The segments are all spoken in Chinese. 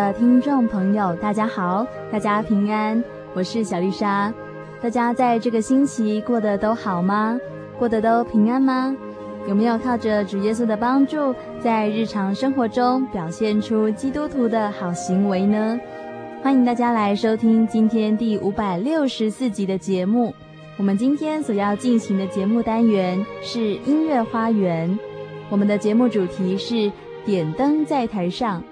的听众朋友，大家好，大家平安，我是小丽莎。大家在这个星期过得都好吗？过得都平安吗？有没有靠着主耶稣的帮助，在日常生活中表现出基督徒的好行为呢？欢迎大家来收听今天第五百六十四集的节目。我们今天所要进行的节目单元是音乐花园，我们的节目主题是点灯在台上。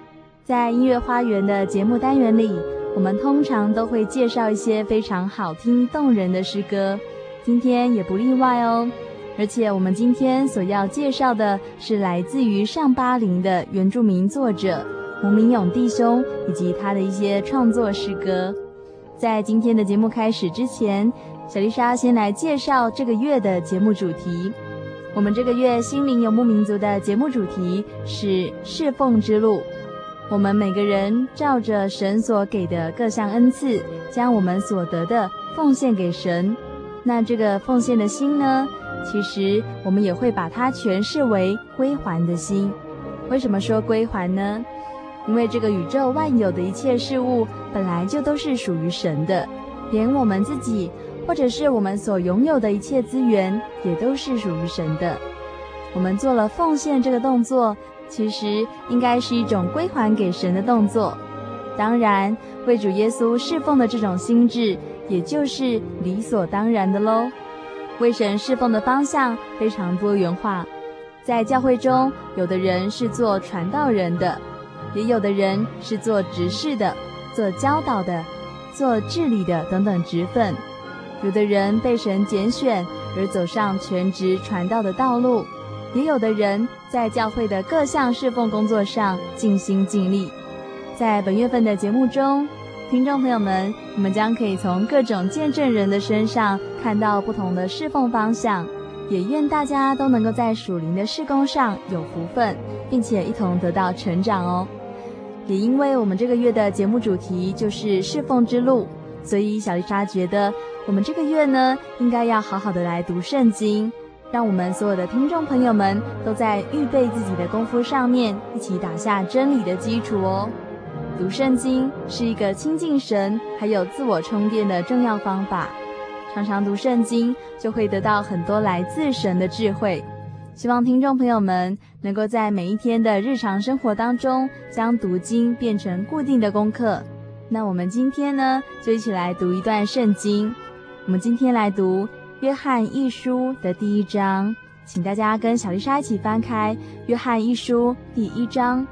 在音乐花园的节目单元里，我们通常都会介绍一些非常好听动人的诗歌，今天也不例外哦。而且我们今天所要介绍的是来自于上巴林的原住民作者吴明勇弟兄以及他的一些创作诗歌。在今天的节目开始之前，小丽莎先来介绍这个月的节目主题。我们这个月心灵游牧民族的节目主题是侍奉之路。我们每个人照着神所给的各项恩赐，将我们所得的奉献给神。那这个奉献的心呢，其实我们也会把它诠释为归还的心。为什么说归还呢？因为这个宇宙万有的一切事物本来就都是属于神的，连我们自己或者是我们所拥有的一切资源，也都是属于神的。我们做了奉献这个动作。其实应该是一种归还给神的动作，当然为主耶稣侍奉的这种心智，也就是理所当然的喽。为神侍奉的方向非常多元化，在教会中，有的人是做传道人的，也有的人是做执事的、做教导的、做治理的等等职分，有的人被神拣选而走上全职传道的道路。也有的人在教会的各项侍奉工作上尽心尽力。在本月份的节目中，听众朋友们，你们将可以从各种见证人的身上看到不同的侍奉方向。也愿大家都能够在属灵的事工上有福分，并且一同得到成长哦。也因为我们这个月的节目主题就是侍奉之路，所以小丽莎觉得我们这个月呢，应该要好好的来读圣经。让我们所有的听众朋友们都在预备自己的功夫上面，一起打下真理的基础哦。读圣经是一个亲近神还有自我充电的重要方法。常常读圣经，就会得到很多来自神的智慧。希望听众朋友们能够在每一天的日常生活当中，将读经变成固定的功课。那我们今天呢，就一起来读一段圣经。我们今天来读。约翰一书的第一章，请大家跟小丽莎一起翻开约翰一书第一章，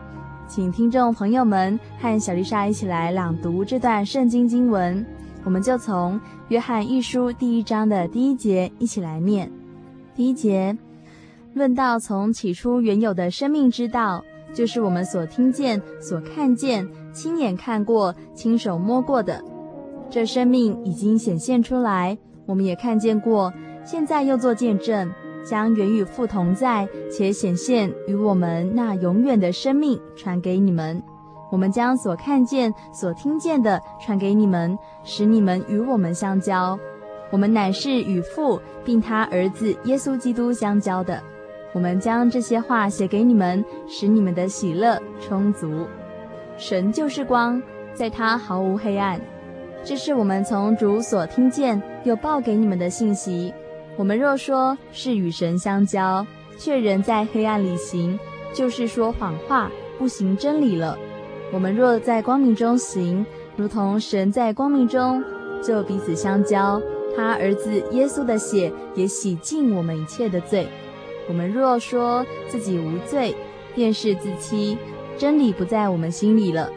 请听众朋友们和小丽莎一起来朗读这段圣经经文。我们就从约翰一书第一章的第一节一起来念。第一节论到从起初原有的生命之道，就是我们所听见、所看见、亲眼看过、亲手摸过的，这生命已经显现出来。我们也看见过，现在又做见证，将原与父同在且显现与我们那永远的生命传给你们。我们将所看见、所听见的传给你们，使你们与我们相交。我们乃是与父并他儿子耶稣基督相交的。我们将这些话写给你们，使你们的喜乐充足。神就是光，在他毫无黑暗。这是我们从主所听见又报给你们的信息。我们若说是与神相交，却仍在黑暗里行，就是说谎话，不行真理了。我们若在光明中行，如同神在光明中，就彼此相交。他儿子耶稣的血也洗净我们一切的罪。我们若说自己无罪，便是自欺，真理不在我们心里了。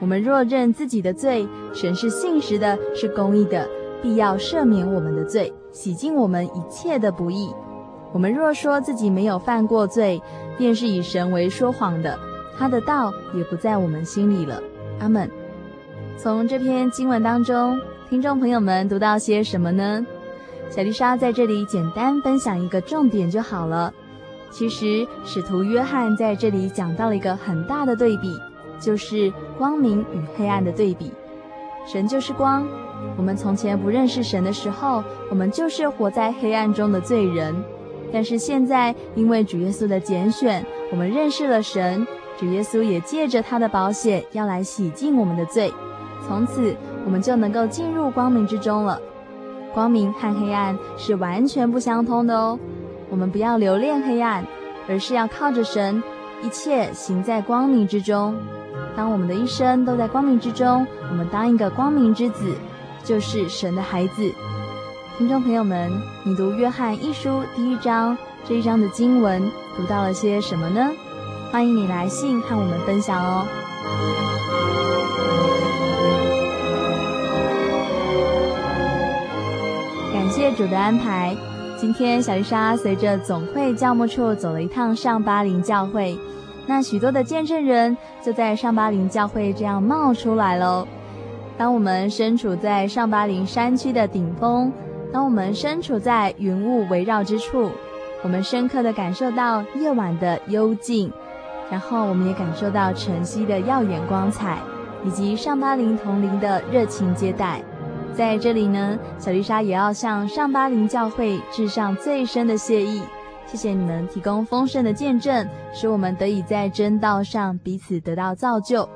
我们若认自己的罪，神是信实的，是公义的，必要赦免我们的罪，洗净我们一切的不义。我们若说自己没有犯过罪，便是以神为说谎的。他的道也不在我们心里了。阿门。从这篇经文当中，听众朋友们读到些什么呢？小丽莎在这里简单分享一个重点就好了。其实，使徒约翰在这里讲到了一个很大的对比，就是光明与黑暗的对比。神就是光，我们从前不认识神的时候，我们就是活在黑暗中的罪人。但是现在，因为主耶稣的拣选，我们认识了神。主耶稣也借着他的保险要来洗净我们的罪，从此我们就能够进入光明之中了。光明和黑暗是完全不相通的哦。我们不要留恋黑暗，而是要靠着神，一切行在光明之中。当我们的一生都在光明之中，我们当一个光明之子，就是神的孩子。听众朋友们，你读约翰一书第一章这一章的经文，读到了些什么呢？欢迎你来信和我们分享哦。感谢主的安排，今天小丽莎随着总会教牧处走了一趟上巴林教会，那许多的见证人就在上巴林教会这样冒出来喽。当我们身处在上巴林山区的顶峰，当我们身处在云雾围绕之处，我们深刻地感受到夜晚的幽静。然后我们也感受到晨曦的耀眼光彩，以及上巴林同龄的热情接待。在这里呢，小丽莎也要向上巴林教会致上最深的谢意。谢谢你们提供丰盛的见证，使我们得以在真道上彼此得到造就。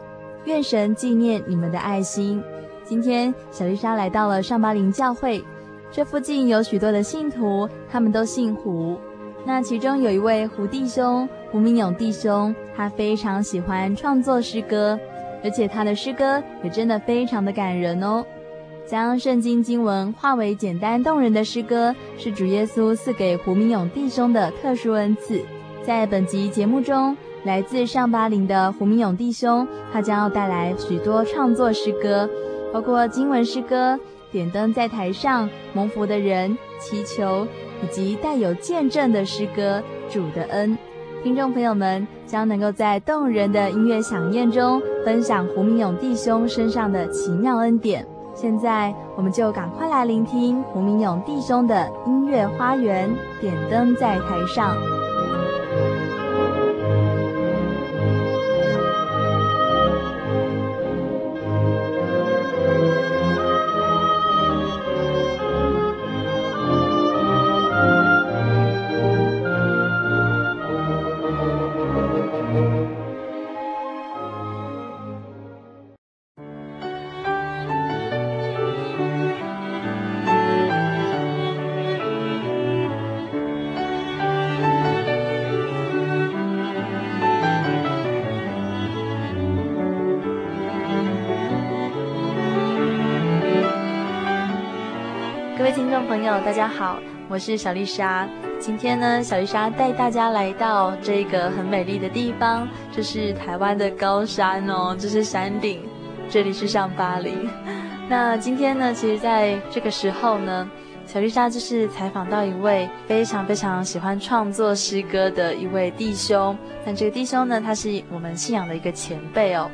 愿神纪念你们的爱心。今天小丽莎来到了上巴陵教会，这附近有许多的信徒，他们都姓胡。那其中有一位胡弟兄，胡明勇弟兄，他非常喜欢创作诗歌，而且他的诗歌也真的非常的感人哦。将圣经经文化为简单动人的诗歌，是主耶稣赐给胡明勇弟兄的特殊恩赐。在本集节目中，来自上巴陵的胡明勇弟兄，他将要带来许多创作诗歌，包括经文诗歌、点灯在台上、蒙福的人、祈求。以及带有见证的诗歌《主的恩》，听众朋友们将能够在动人的音乐响宴中分享胡明勇弟兄身上的奇妙恩典。现在，我们就赶快来聆听胡明勇弟兄的音乐花园，点灯在台上。我是小丽莎。今天呢，小丽莎带大家来到这个很美丽的地方，这是台湾的高山哦，这是山顶，这里是上巴黎。那今天呢，其实在这个时候呢，小丽莎就是采访到一位非常非常喜欢创作诗歌的一位弟兄。但这个弟兄呢，他是我们信仰的一个前辈哦，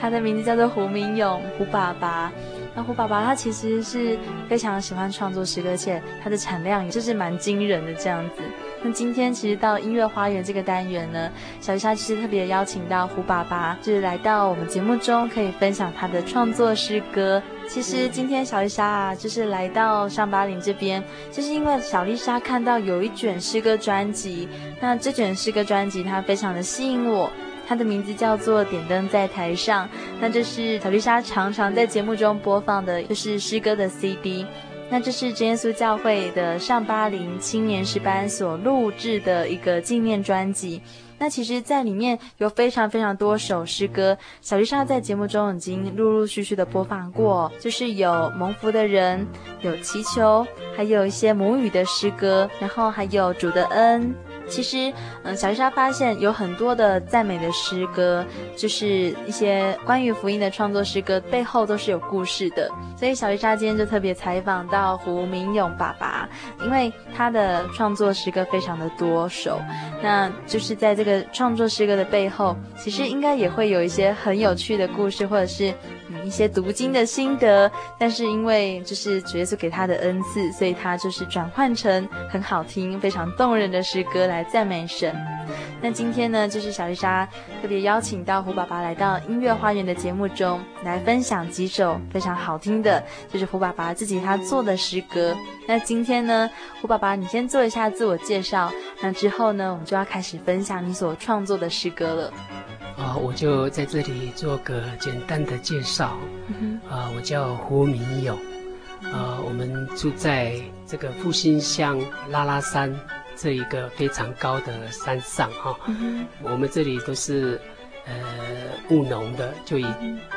他的名字叫做胡明勇，胡爸爸。那胡爸爸他其实是非常喜欢创作诗歌，而且他的产量也就是蛮惊人的这样子。那今天其实到音乐花园这个单元呢，小丽莎其实特别邀请到胡爸爸，就是来到我们节目中，可以分享他的创作诗歌。其实今天小丽莎啊，就是来到上巴林这边，就是因为小丽莎看到有一卷诗歌专辑，那这卷诗歌专辑它非常的吸引我，它的名字叫做《点灯在台上》，那这是小丽莎常常在节目中播放的，就是诗歌的 CD。那这是真耶稣教会的上巴林青年诗班所录制的一个纪念专辑。那其实，在里面有非常非常多首诗歌，小丽莎在节目中已经陆陆续续的播放过，就是有蒙福的人，有祈求，还有一些母语的诗歌，然后还有主的恩。其实，嗯，小丽莎发现有很多的赞美的诗歌，就是一些关于福音的创作诗歌，背后都是有故事的。所以，小丽莎今天就特别采访到胡明勇爸爸，因为他的创作诗歌非常的多首，那就是在这个创作诗歌的背后，其实应该也会有一些很有趣的故事，或者是。一些读经的心得，但是因为就是主耶稣给他的恩赐，所以他就是转换成很好听、非常动人的诗歌来赞美神。那今天呢，就是小丽莎特别邀请到胡爸爸来到音乐花园的节目中来分享几首非常好听的，就是胡爸爸自己他做的诗歌。那今天呢，胡爸爸你先做一下自我介绍，那之后呢，我们就要开始分享你所创作的诗歌了。啊，我就在这里做个简单的介绍。啊、嗯呃，我叫胡明勇。啊、呃，我们住在这个复兴乡拉拉山这一个非常高的山上哈、嗯。我们这里都是呃务农的，就以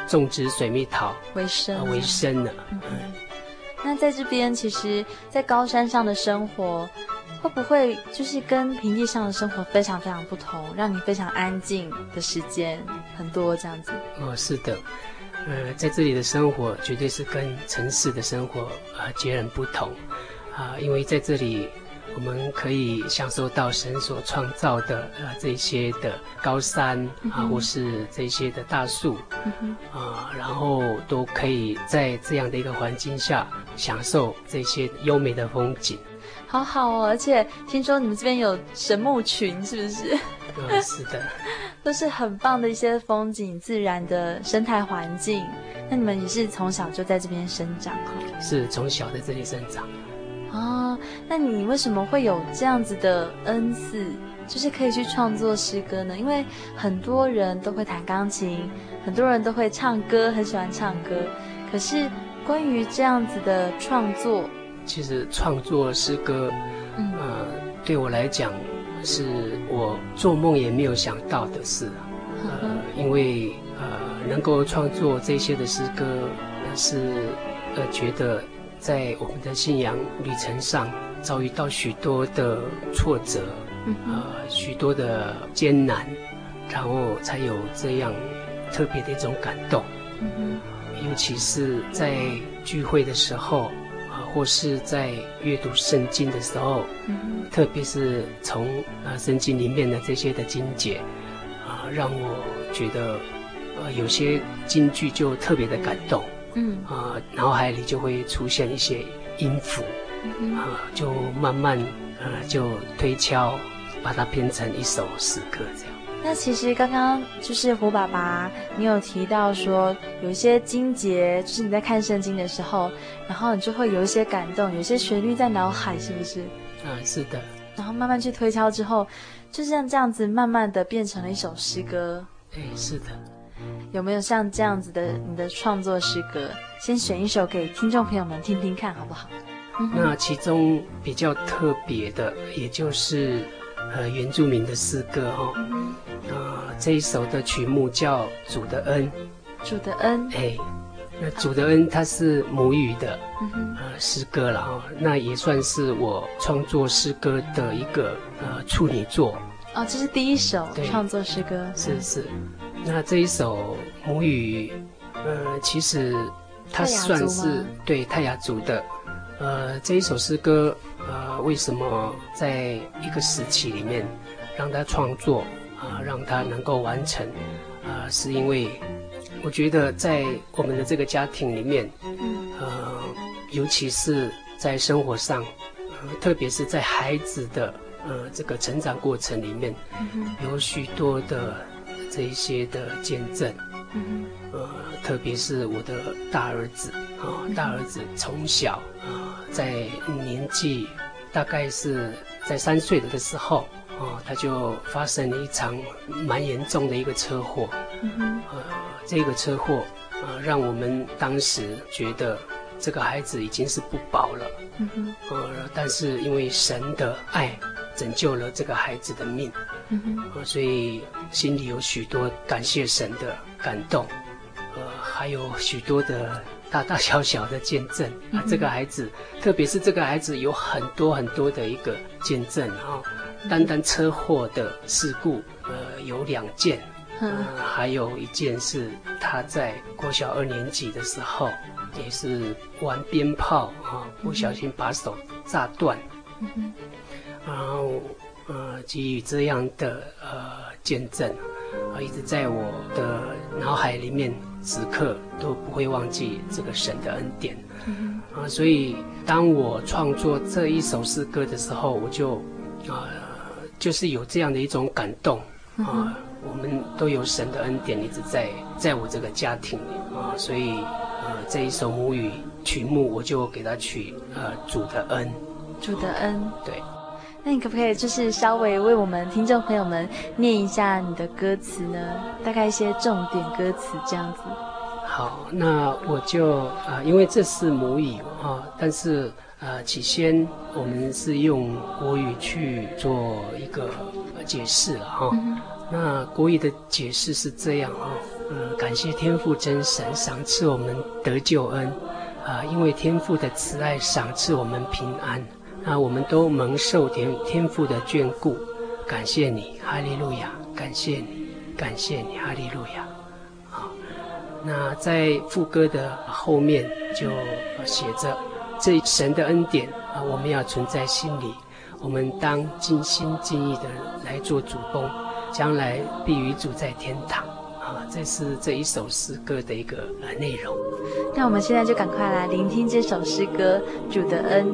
种植水蜜桃为生、呃、为生的、嗯。那在这边，其实，在高山上的生活。会不会就是跟平地上的生活非常非常不同，让你非常安静的时间很多这样子？哦，是的，呃，在这里的生活绝对是跟城市的生活啊、呃、截然不同啊、呃，因为在这里我们可以享受到神所创造的呃这些的高山啊、呃，或是这些的大树啊、然后都可以在这样的一个环境下享受这些优美的风景。好好哦，而且听说你们这边有神木群，是不是？嗯，是的，都是很棒的一些风景、自然的生态环境。那你们也是从小就在这边生长哈？是从小在这里生长。哦，那你为什么会有这样子的恩赐，就是可以去创作诗歌呢？因为很多人都会弹钢琴，很多人都会唱歌，很喜欢唱歌。可是关于这样子的创作，其实创作诗歌，呃，对我来讲，是我做梦也没有想到的事。呃，因为呃，能够创作这些的诗歌，是呃，觉得在我们的信仰旅程上遭遇到许多的挫折，呃，许多的艰难，然后才有这样特别的一种感动。尤其是在聚会的时候。或是在阅读圣经的时候，嗯、特别是从啊圣经里面的这些的经节，啊，让我觉得，呃，有些京剧就特别的感动，嗯，啊，脑海里就会出现一些音符，嗯，啊，就慢慢呃就推敲，把它编成一首诗歌这样。那其实刚刚就是胡爸爸，你有提到说有一些经节，就是你在看圣经的时候，然后你就会有一些感动，有些旋律在脑海，是不是？嗯，是的。然后慢慢去推敲之后，就像这样子，慢慢的变成了一首诗歌。哎，是的。有没有像这样子的你的创作诗歌？先选一首给听众朋友们听听看，好不好？那其中比较特别的，也就是呃原住民的诗歌哦。嗯呃，这一首的曲目叫《主的恩》，主的恩，哎，那主的恩它是母语的，呃，诗歌了哦，那也算是我创作诗歌的一个呃处女作。哦，这是第一首创作诗歌。是是，那这一首母语，呃，其实它算是对泰雅族的，呃，这一首诗歌，呃，为什么在一个时期里面让他创作？啊，让他能够完成，啊，是因为我觉得在我们的这个家庭里面，呃，尤其是在生活上，呃，特别是在孩子的呃这个成长过程里面，有许多的这一些的见证，呃，特别是我的大儿子啊，大儿子从小啊，在年纪大概是在三岁的时候啊，他就发生了一场蛮严重的一个车祸，呃，这个车祸啊，让我们当时觉得。这个孩子已经是不保了，嗯哼，呃，但是因为神的爱拯救了这个孩子的命，嗯哼，呃，所以心里有许多感谢神的感动，呃，还有许多的大大小小的见证啊。这个孩子，特别是这个孩子有很多很多的一个见证啊，单单车祸的事故，呃，有两件，嗯，还有一件是他在国小二年级的时候。也是玩鞭炮啊，不小心把手炸断，嗯、然后呃，基于这样的呃见证啊，一直在我的脑海里面，时刻都不会忘记这个神的恩典，嗯、啊，所以当我创作这一首诗歌的时候，我就啊，就是有这样的一种感动。啊，我们都有神的恩典一直在在我这个家庭里。啊，所以。呃，这一首母语曲目，我就给他取呃主的恩，主的恩。对，那你可不可以就是稍微为我们听众朋友们念一下你的歌词呢？大概一些重点歌词这样子。好，那我就啊、呃，因为这是母语啊，但是呃，起先我们是用国语去做一个解释了哈。嗯、那国语的解释是这样啊。嗯，感谢天父真神赏赐我们得救恩，啊、呃，因为天父的慈爱赏赐我们平安，那我们都蒙受天天父的眷顾，感谢你，哈利路亚，感谢你，感谢你，哈利路亚。好，那在副歌的后面就写着，这神的恩典啊，我们要存在心里，我们当尽心尽意的来做主工，将来必与主在天堂。这是这一首诗歌的一个呃内容。那我们现在就赶快来聆听这首诗歌《主的恩》。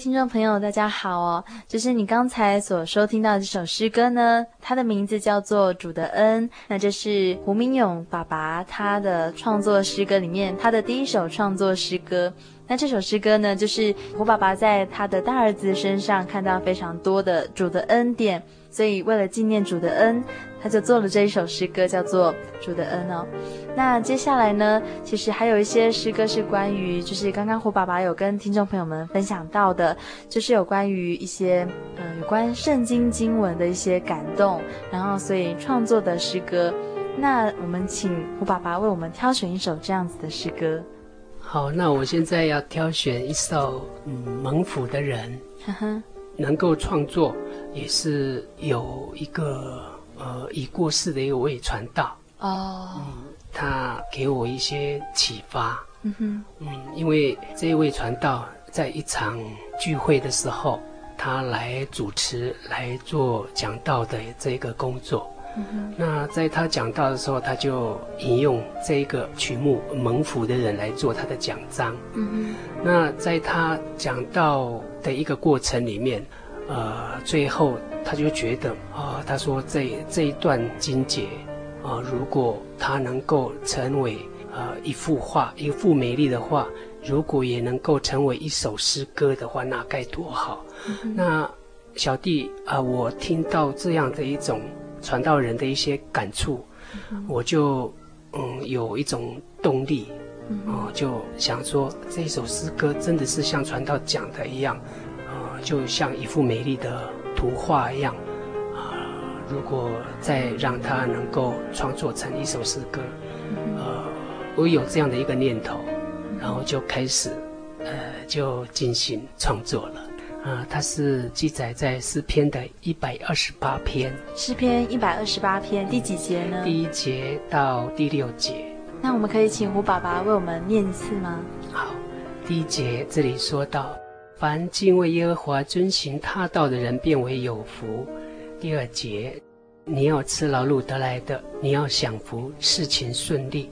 听众朋友，大家好哦！就是你刚才所收听到的这首诗歌呢，它的名字叫做《主的恩》。那这是胡明勇爸爸他的创作诗歌里面他的第一首创作诗歌。那这首诗歌呢，就是胡爸爸在他的大儿子身上看到非常多的主的恩典，所以为了纪念主的恩。他就做了这一首诗歌，叫做《主的恩》哦。那接下来呢，其实还有一些诗歌是关于，就是刚刚胡爸爸有跟听众朋友们分享到的，就是有关于一些嗯、呃、有关圣经经文的一些感动，然后所以创作的诗歌。那我们请胡爸爸为我们挑选一首这样子的诗歌。好，那我现在要挑选一首嗯蒙福的人，呵呵，能够创作也是有一个。呃，已过世的一位传道哦，嗯，他给我一些启发。嗯哼，嗯，因为这一位传道在一场聚会的时候，他来主持来做讲道的这个工作。嗯哼，那在他讲道的时候，他就引用这个曲目《蒙福的人》来做他的讲章。嗯哼，那在他讲道的一个过程里面。呃，最后他就觉得啊、呃，他说这这一段经节啊、呃，如果他能够成为啊一幅画，一幅美丽的画，如果也能够成为一首诗歌的话，那该多好。嗯、那小弟啊、呃，我听到这样的一种传道人的一些感触，嗯、我就嗯有一种动力，啊、呃，就想说这一首诗歌真的是像传道讲的一样啊。就像一幅美丽的图画一样，啊、如果再让他能够创作成一首诗歌，呃，我有这样的一个念头，然后就开始，呃，就进行创作了。啊、它是记载在诗篇的一百二十八篇。诗篇一百二十八篇第几节呢？第一节到第六节。那我们可以请胡爸爸为我们念一次吗？好，第一节这里说到。凡敬畏耶和华、遵行他道的人，变为有福。第二节，你要吃劳碌得来的，你要享福，事情顺利。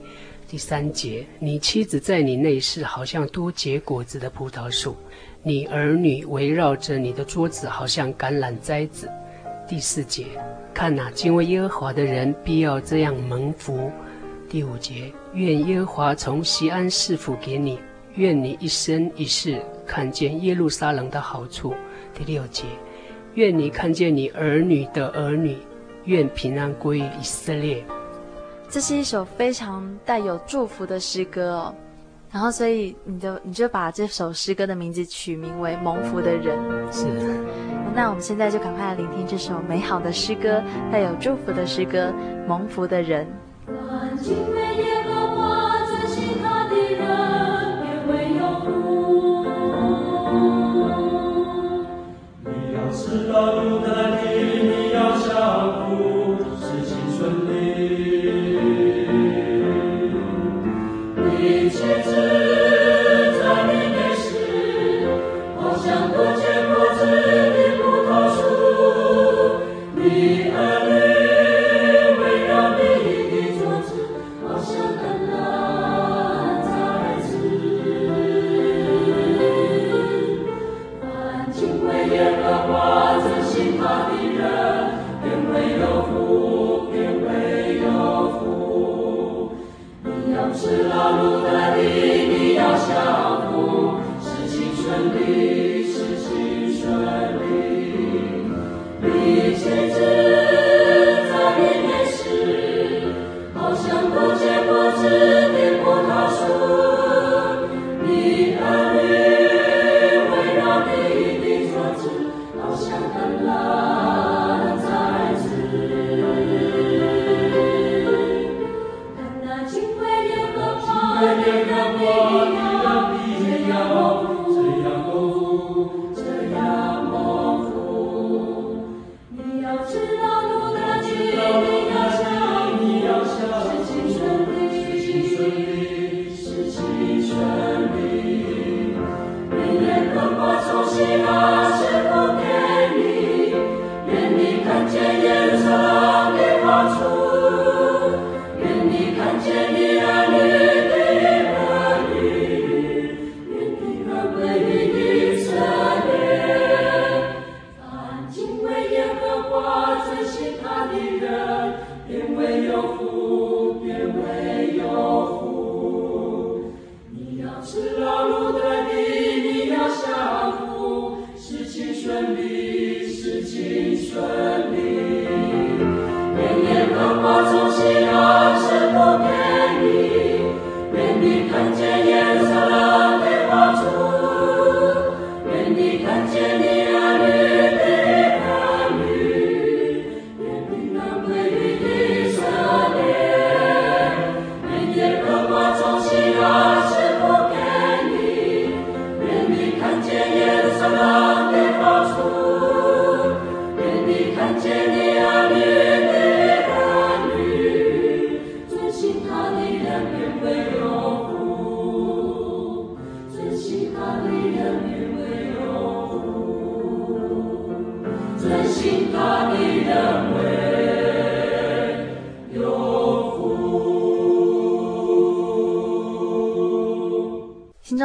第三节，你妻子在你内室，好像多结果子的葡萄树；你儿女围绕着你的桌子，好像橄榄栽子。第四节，看哪，敬畏耶和华的人必要这样蒙福。第五节，愿耶和华从西安赐福给你。愿你一生一世看见耶路撒冷的好处。第六节，愿你看见你儿女的儿女，愿平安归于以色列。这是一首非常带有祝福的诗歌哦。然后，所以你就你就把这首诗歌的名字取名为《蒙福的人》。是。那我们现在就赶快来聆听这首美好的诗歌，带有祝福的诗歌《蒙福的人》。好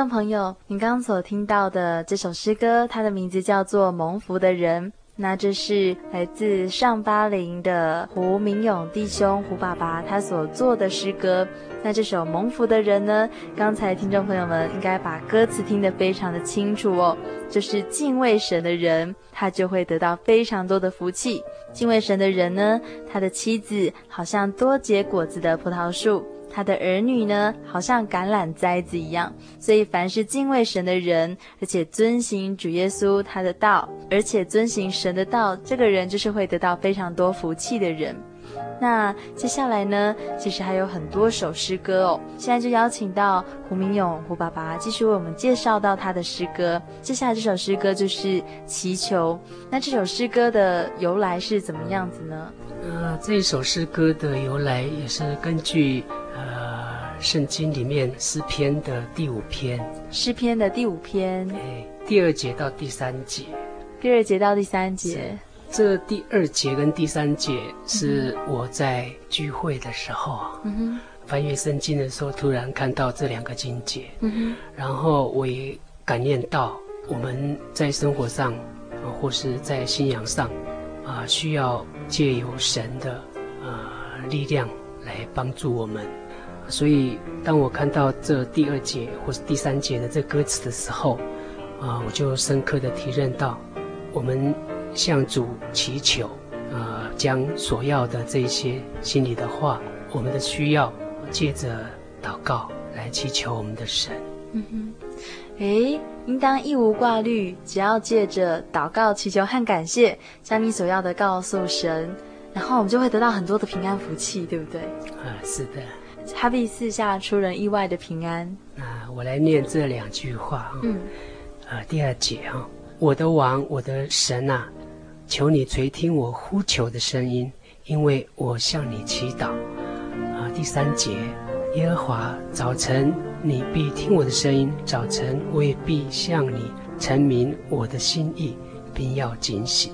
朋友，你刚所听到的这首诗歌，它的名字叫做《蒙福的人》。那这是来自上巴陵的胡明勇弟兄胡爸爸他所做的诗歌。那这首《蒙福的人》呢，刚才听众朋友们应该把歌词听得非常的清楚哦。就是敬畏神的人，他就会得到非常多的福气。敬畏神的人呢，他的妻子好像多结果子的葡萄树。他的儿女呢，好像橄榄栽子一样。所以，凡是敬畏神的人，而且遵行主耶稣他的道，而且遵行神的道，这个人就是会得到非常多福气的人。那接下来呢，其实还有很多首诗歌哦。现在就邀请到胡明勇胡爸爸继续为我们介绍到他的诗歌。接下来这首诗歌就是《祈求》。那这首诗歌的由来是怎么样子呢？呃，这首诗歌的由来也是根据。圣经里面诗篇的第五篇，诗篇的第五篇，哎，第二节到第三节，第二节到第三节，这第二节跟第三节是我在聚会的时候，嗯哼，翻阅圣经的时候，突然看到这两个经节，嗯哼，然后我也感念到我们在生活上，呃，或是在信仰上，啊，需要借由神的啊力量来帮助我们。所以，当我看到这第二节或是第三节的这歌词的时候，啊，我就深刻的体认到，我们向主祈求，啊，将所要的这些心里的话，我们的需要，借着祷告来祈求我们的神。嗯哼，诶，应当一无挂虑，只要借着祷告、祈求和感谢，将你所要的告诉神，然后我们就会得到很多的平安福气，对不对？啊，是的。他必赐下出人意外的平安。啊，我来念这两句话啊。嗯。呃，第二节啊，我的王，我的神啊，求你垂听我呼求的声音，因为我向你祈祷。啊，第三节，耶和华，早晨你必听我的声音，早晨我也必向你陈明我的心意，并要警醒。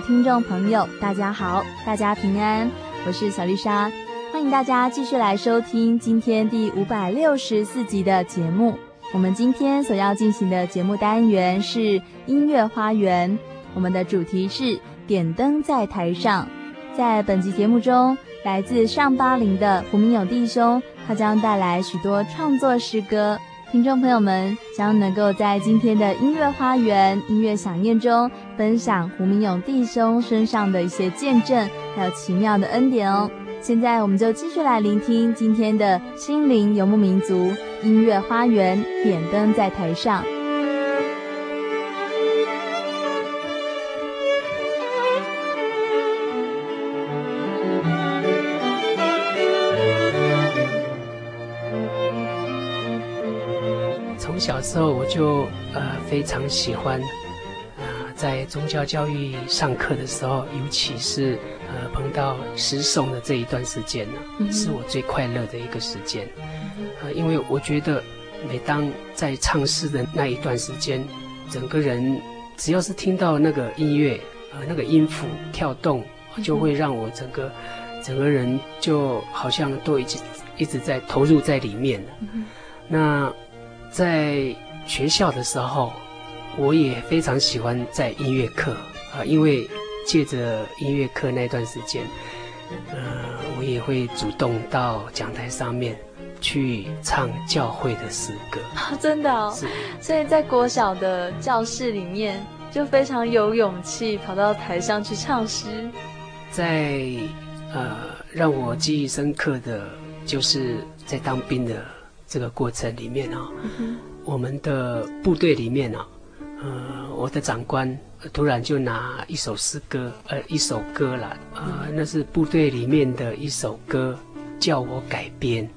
听众朋友，大家好，大家平安，我是小丽莎，欢迎大家继续来收听今天第五百六十四集的节目。我们今天所要进行的节目单元是音乐花园，我们的主题是点灯在台上。在本集节目中，来自上巴林的胡明勇弟兄，他将带来许多创作诗歌。听众朋友们将能够在今天的音乐花园、音乐想念中分享胡明勇弟兄身上的一些见证，还有奇妙的恩典哦。现在我们就继续来聆听今天的心灵游牧民族音乐花园，点灯在台上。时候我就呃非常喜欢，啊、呃，在宗教教育上课的时候，尤其是呃碰到诗诵的这一段时间呢，嗯、是我最快乐的一个时间，啊、呃，因为我觉得每当在唱诗的那一段时间，整个人只要是听到那个音乐，呃，那个音符跳动，就会让我整个整个人就好像都已经一直在投入在里面了，嗯、那。在学校的时候，我也非常喜欢在音乐课啊，因为借着音乐课那段时间，呃，我也会主动到讲台上面去唱教会的诗歌。哦，真的哦，所以在国小的教室里面，就非常有勇气跑到台上去唱诗。在呃，让我记忆深刻的就是在当兵的。这个过程里面啊、哦，嗯、我们的部队里面啊、哦，呃，我的长官突然就拿一首诗歌，呃，一首歌啦，呃，那是部队里面的一首歌，叫我改编。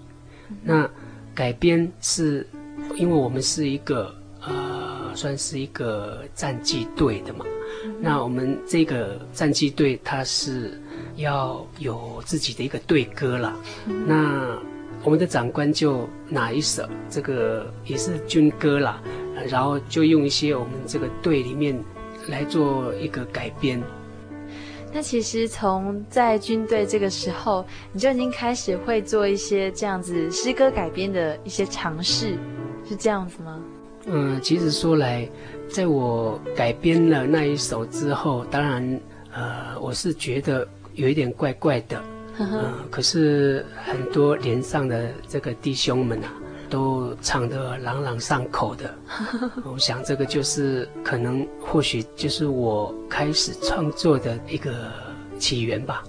那改编是因为我们是一个呃，算是一个战绩队的嘛，那我们这个战绩队它是要有自己的一个队歌啦，嗯、哼。那。我们的长官就拿一首这个也是军歌啦，然后就用一些我们这个队里面来做一个改编。那其实从在军队这个时候，你就已经开始会做一些这样子诗歌改编的一些尝试，是这样子吗？嗯，其实说来，在我改编了那一首之后，当然，呃，我是觉得有一点怪怪的，可是很多连上的这个弟兄们啊。都唱得朗朗上口的，我想这个就是可能或许就是我开始创作的一个起源吧。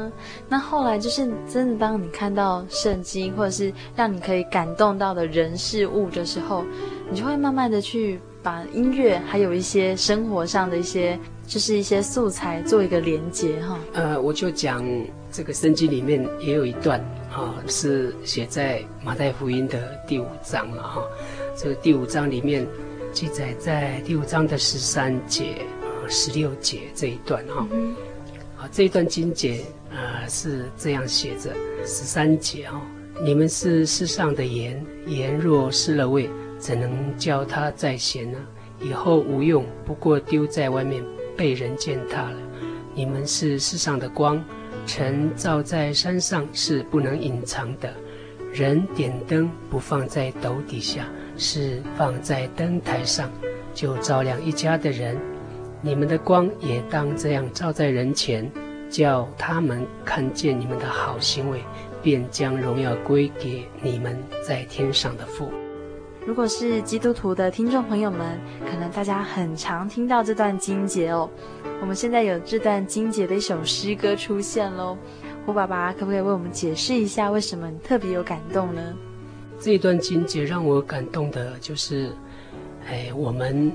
那后来就是真的，当你看到圣经或者是让你可以感动到的人事物的时候，你就会慢慢的去把音乐还有一些生活上的一些就是一些素材做一个连接哈。呃，我就讲这个圣经里面也有一段。啊，是写在马太福音的第五章了哈。这个第五章里面记载在第五章的十三节啊、十六节这一段哈。啊，这一段经节啊是这样写着：十三节哈，你们是世上的盐，盐若失了味，怎能叫它再咸呢？以后无用，不过丢在外面，被人践踏了。你们是世上的光。晨照在山上是不能隐藏的，人点灯不放在斗底下，是放在灯台上，就照亮一家的人。你们的光也当这样照在人前，叫他们看见你们的好行为，便将荣耀归给你们在天上的父。如果是基督徒的听众朋友们，可能大家很常听到这段经节哦。我们现在有这段经节的一首诗歌出现喽，胡爸爸可不可以为我们解释一下，为什么你特别有感动呢？这一段经节让我感动的就是，哎，我们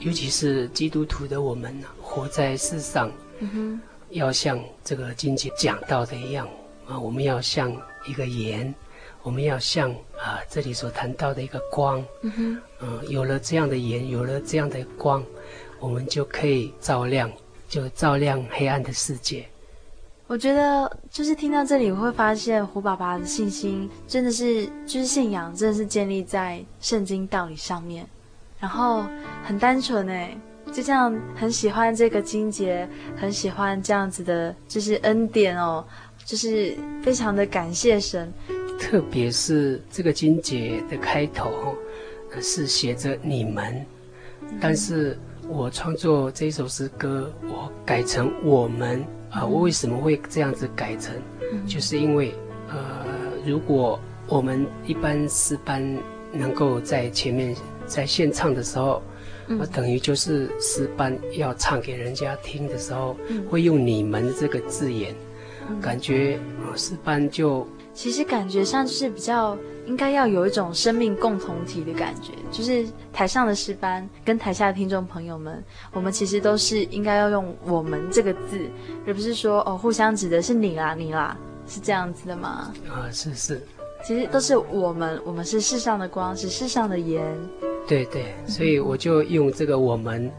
尤其是基督徒的我们活在世上，嗯哼，要像这个经节讲到的一样啊，我们要像一个盐。我们要像啊，这里所谈到的一个光，嗯哼，嗯，有了这样的盐，有了这样的光，我们就可以照亮，就照亮黑暗的世界。我觉得，就是听到这里，我会发现胡爸爸的信心真的是，就是信仰真的是建立在圣经道理上面，然后很单纯哎，就这样很喜欢这个经节，很喜欢这样子的，就是恩典哦，就是非常的感谢神。特别是这个经节的开头，是写着你们，但是我创作这首诗歌，我改成我们啊，我为什么会这样子改成？就是因为，呃，如果我们一般诗班能够在前面在现唱的时候，我等于就是诗班要唱给人家听的时候，会用你们这个字眼，感觉诗班就。其实感觉上就是比较应该要有一种生命共同体的感觉，就是台上的诗班跟台下的听众朋友们，我们其实都是应该要用“我们”这个字，而不是说哦互相指的是你啦你啦，是这样子的吗？啊，是是，其实都是我们，我们是世上的光，是世上的盐。对对，所以我就用这个“我们”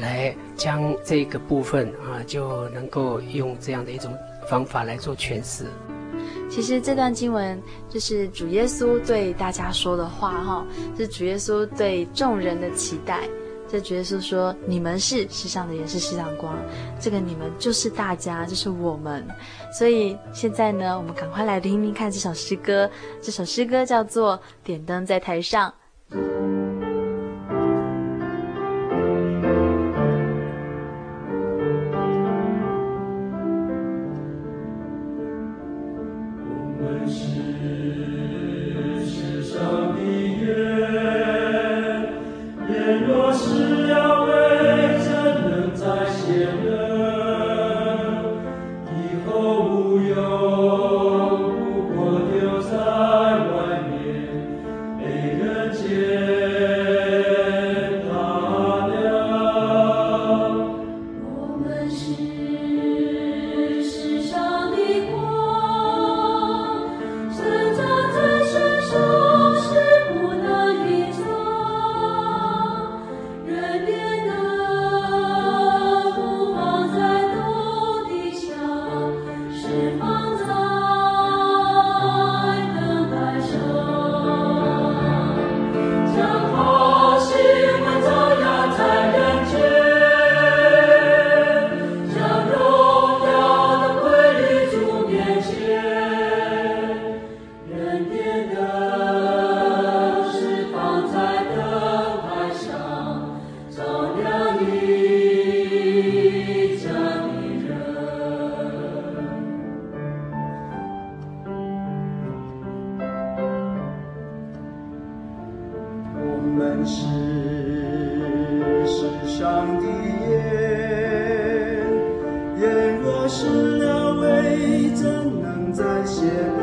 来将这个部分啊，就能够用这样的一种方法来做诠释。其实这段经文就是主耶稣对大家说的话，哈，是主耶稣对众人的期待。这主耶稣说：“你们是世上的也，是世上光。”这个你们就是大家，就是我们。所以现在呢，我们赶快来听听看这首诗歌。这首诗歌叫做《点灯在台上》。本是世上的眼眼若失了味怎能再邂逅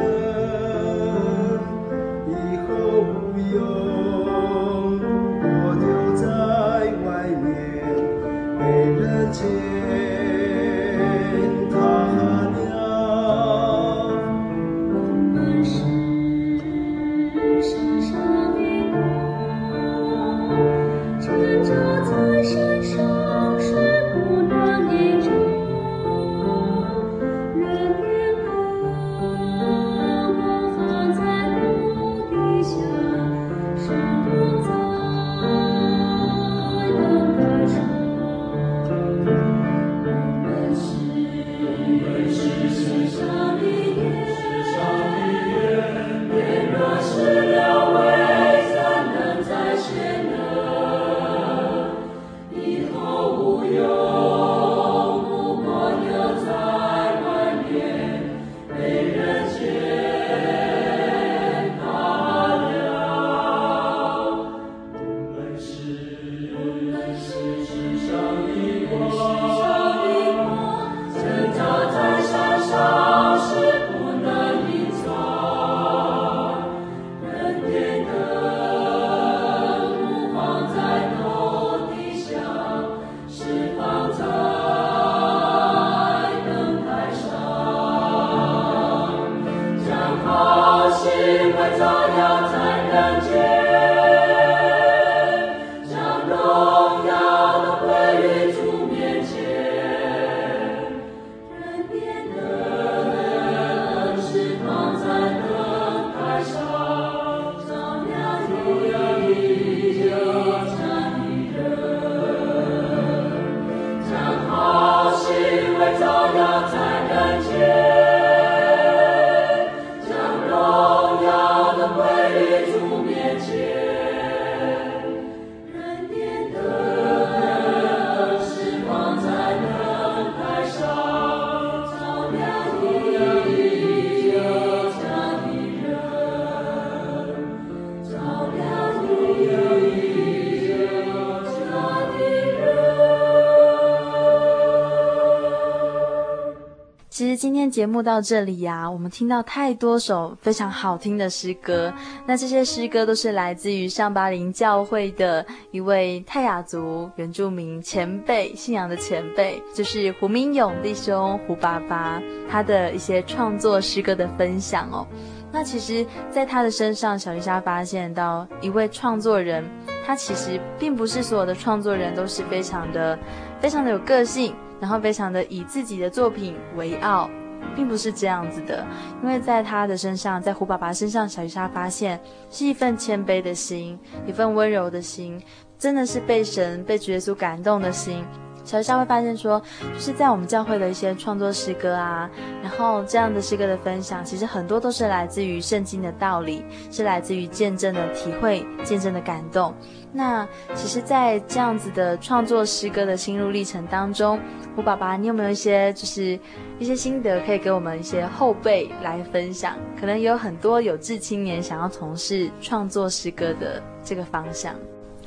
节目到这里呀、我们听到太多首非常好听的诗歌。那这些诗歌都是来自于上巴林教会的一位泰雅族原住民前辈，信仰的前辈，就是胡明勇弟兄胡爸爸，他的一些创作诗歌的分享哦。那其实，在他的身上，小丽莎发现到一位创作人，他其实并不是所有的创作人都是非常的、非常的有个性。然后非常的以自己的作品为傲，并不是这样子的，因为在他的身上，在胡爸爸身上，小鱼莎发现是一份谦卑的心，一份温柔的心，真的是被神、被主耶稣感动的心。小鱼莎会发现说，就是在我们教会的一些创作诗歌啊，然后这样的诗歌的分享，其实很多都是来自于圣经的道理，是来自于见证的体会、见证的感动。那其实，在这样子的创作诗歌的心路历程当中，胡爸爸，你有没有一些就是一些心得可以给我们一些后辈来分享？可能有很多有志青年想要从事创作诗歌的这个方向。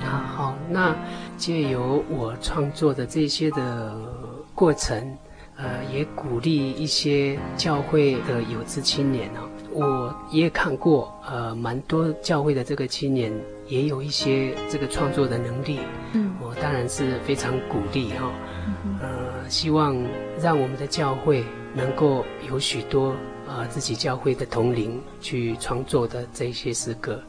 啊，好，那借由我创作的这些的过程，呃，也鼓励一些教会的有志青年哦。我也看过，呃，蛮多教会的这个青年也有一些这个创作的能力，嗯，我当然是非常鼓励哈、哦，呃，希望让我们的教会能够有许多呃自己教会的同龄去创作的这些诗歌，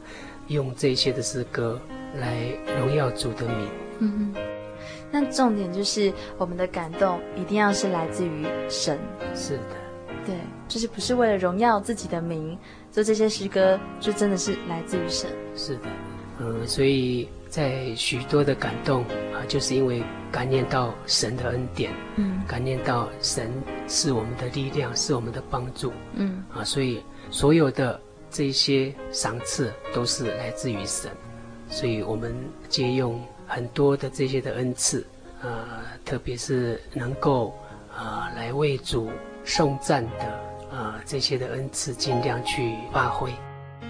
用这些的诗歌来荣耀主的名。嗯，那重点就是我们的感动一定要是来自于神。是的。对，就是不是为了荣耀自己的名，做这些诗歌，就真的是来自于神。是的，嗯，所以在许多的感动啊，就是因为感念到神的恩典，嗯，感念到神是我们的力量，是我们的帮助，嗯，啊，所以所有的这些赏赐都是来自于神，所以我们借用很多的这些的恩赐，呃，特别是能够、呃、来为主颂赞的呃这些的恩赐，尽量去发挥。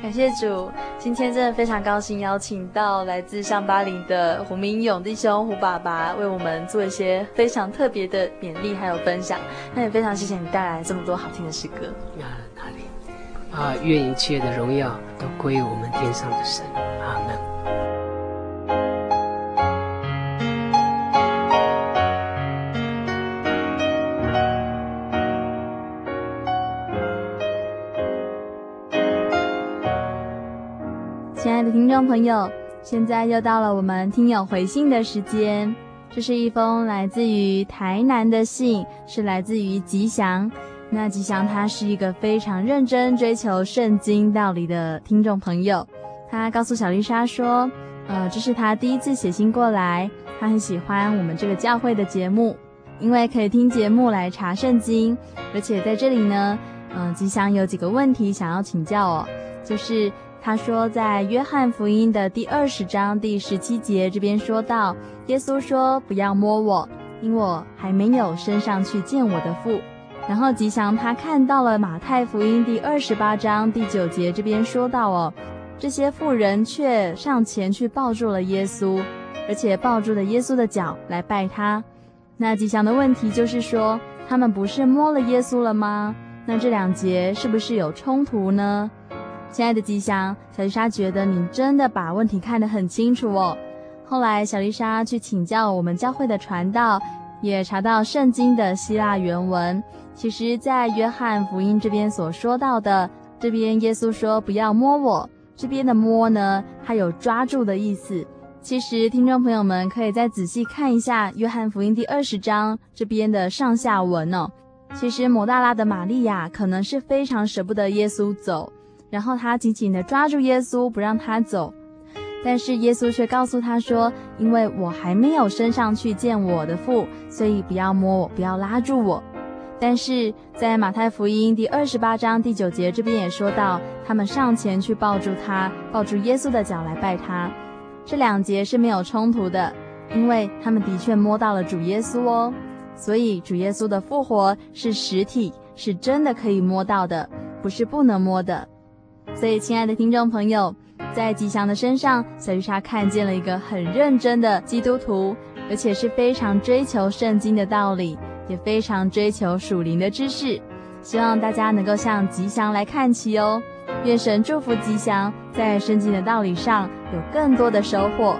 感谢主，今天真的非常高兴邀请到来自上巴黎的胡明勇弟兄胡爸爸，为我们做一些非常特别的勉励还有分享。那也非常谢谢你带来这么多好听的诗歌。啊，愿一切的荣耀都归我们天上的神。阿门。亲爱的听众朋友，现在又到了我们听友回信的时间。这是一封来自于台南的信，是来自于吉祥。那吉祥他是一个非常认真追求圣经道理的听众朋友。他告诉小丽莎说：“呃，这是他第一次写信过来，他很喜欢我们这个教会的节目，因为可以听节目来查圣经，而且在这里呢，嗯、吉祥有几个问题想要请教哦，就是。”他说，在约翰福音的第二十章第十七节这边说到，耶稣说：“不要摸我，因我还没有升上去见我的父。”然后吉祥他看到了马太福音第二十八章第九节这边说到哦，这些妇人却上前去抱住了耶稣，而且抱住了耶稣的脚来拜他。那吉祥的问题就是说，他们不是摸了耶稣了吗？那这两节是不是有冲突呢？亲爱的吉祥，小丽莎觉得你真的把问题看得很清楚哦。后来小丽莎去请教我们教会的传道，也查到圣经的希腊原文。其实，在约翰福音这边所说到的，这边耶稣说不要摸我，这边的摸呢，它有抓住的意思。其实听众朋友们可以再仔细看一下约翰福音第二十章这边的上下文哦。其实抹大拉的玛利亚可能是非常舍不得耶稣走。然后他紧紧地抓住耶稣，不让他走，但是耶稣却告诉他说：“因为我还没有升上去见我的父，所以不要摸我，不要拉住我。”但是在马太福音第二十八章第九节这边也说到，他们上前去抱住他，抱住耶稣的脚来拜他。这两节是没有冲突的，因为他们的确摸到了主耶稣哦，所以主耶稣的复活是实体，是真的可以摸到的，不是不能摸的。所以，亲爱的听众朋友，在吉祥的身上，小丽莎看见了一个很认真的基督徒，而且是非常追求圣经的道理，也非常追求属灵的知识。希望大家能够向吉祥来看齐哦。愿神祝福吉祥，在圣经的道理上有更多的收获。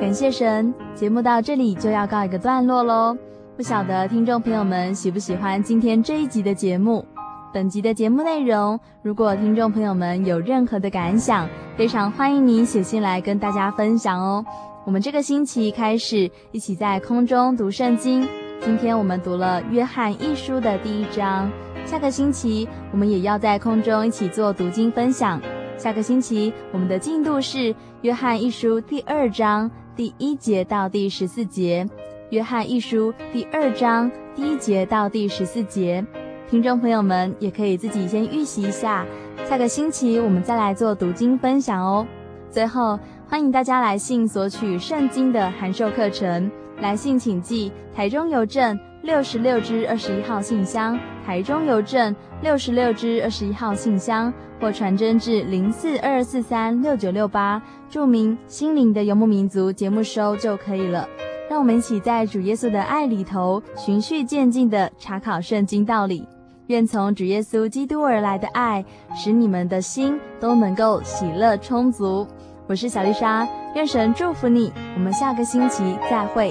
感谢神，节目到这里就要告一个段落喽。不晓得听众朋友们喜不喜欢今天这一集的节目？本集的节目内容，如果听众朋友们有任何的感想，非常欢迎您写信来跟大家分享哦。我们这个星期开始一起在空中读圣经，今天我们读了约翰一书的第一章，下个星期我们也要在空中一起做读经分享。下个星期我们的进度是约翰一书第二章第一节到第十四节。约翰一书第二章第一节到第十四节，听众朋友们也可以自己先预习一下，下个星期我们再来做读经分享哦。最后，欢迎大家来信索取圣经的函授课程，来信请寄台中邮政六十六支二十一号信箱，台中邮政六十六支二十一号信箱，或传真至零四二四三六九六八，注明“心灵的游牧民族”节目收就可以了。让我们一起在主耶稣的爱里头，循序渐进地查考圣经道理。愿从主耶稣基督而来的爱，使你们的心都能够喜乐充足。我是小丽莎，愿神祝福你。我们下个星期再会。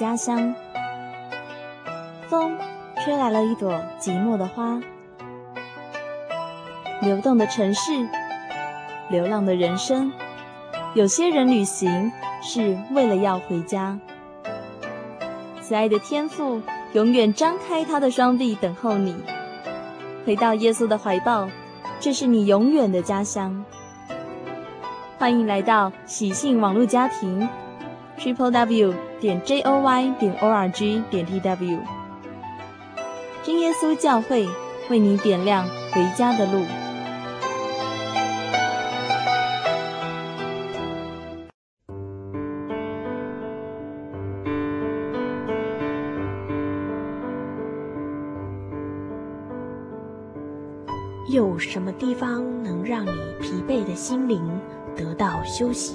家乡，风吹来了一朵寂寞的花，流动的城市，流浪的人生。有些人旅行是为了要回家。慈爱的天父永远张开他的双臂等候你，回到耶稣的怀抱，这是你永远的家乡。欢迎来到喜信网络家庭，triple w 点 j o y 点 o r g 点 t w，真耶稣教会为你点亮回家的路。有什么地方能让你疲惫的心灵得到休息？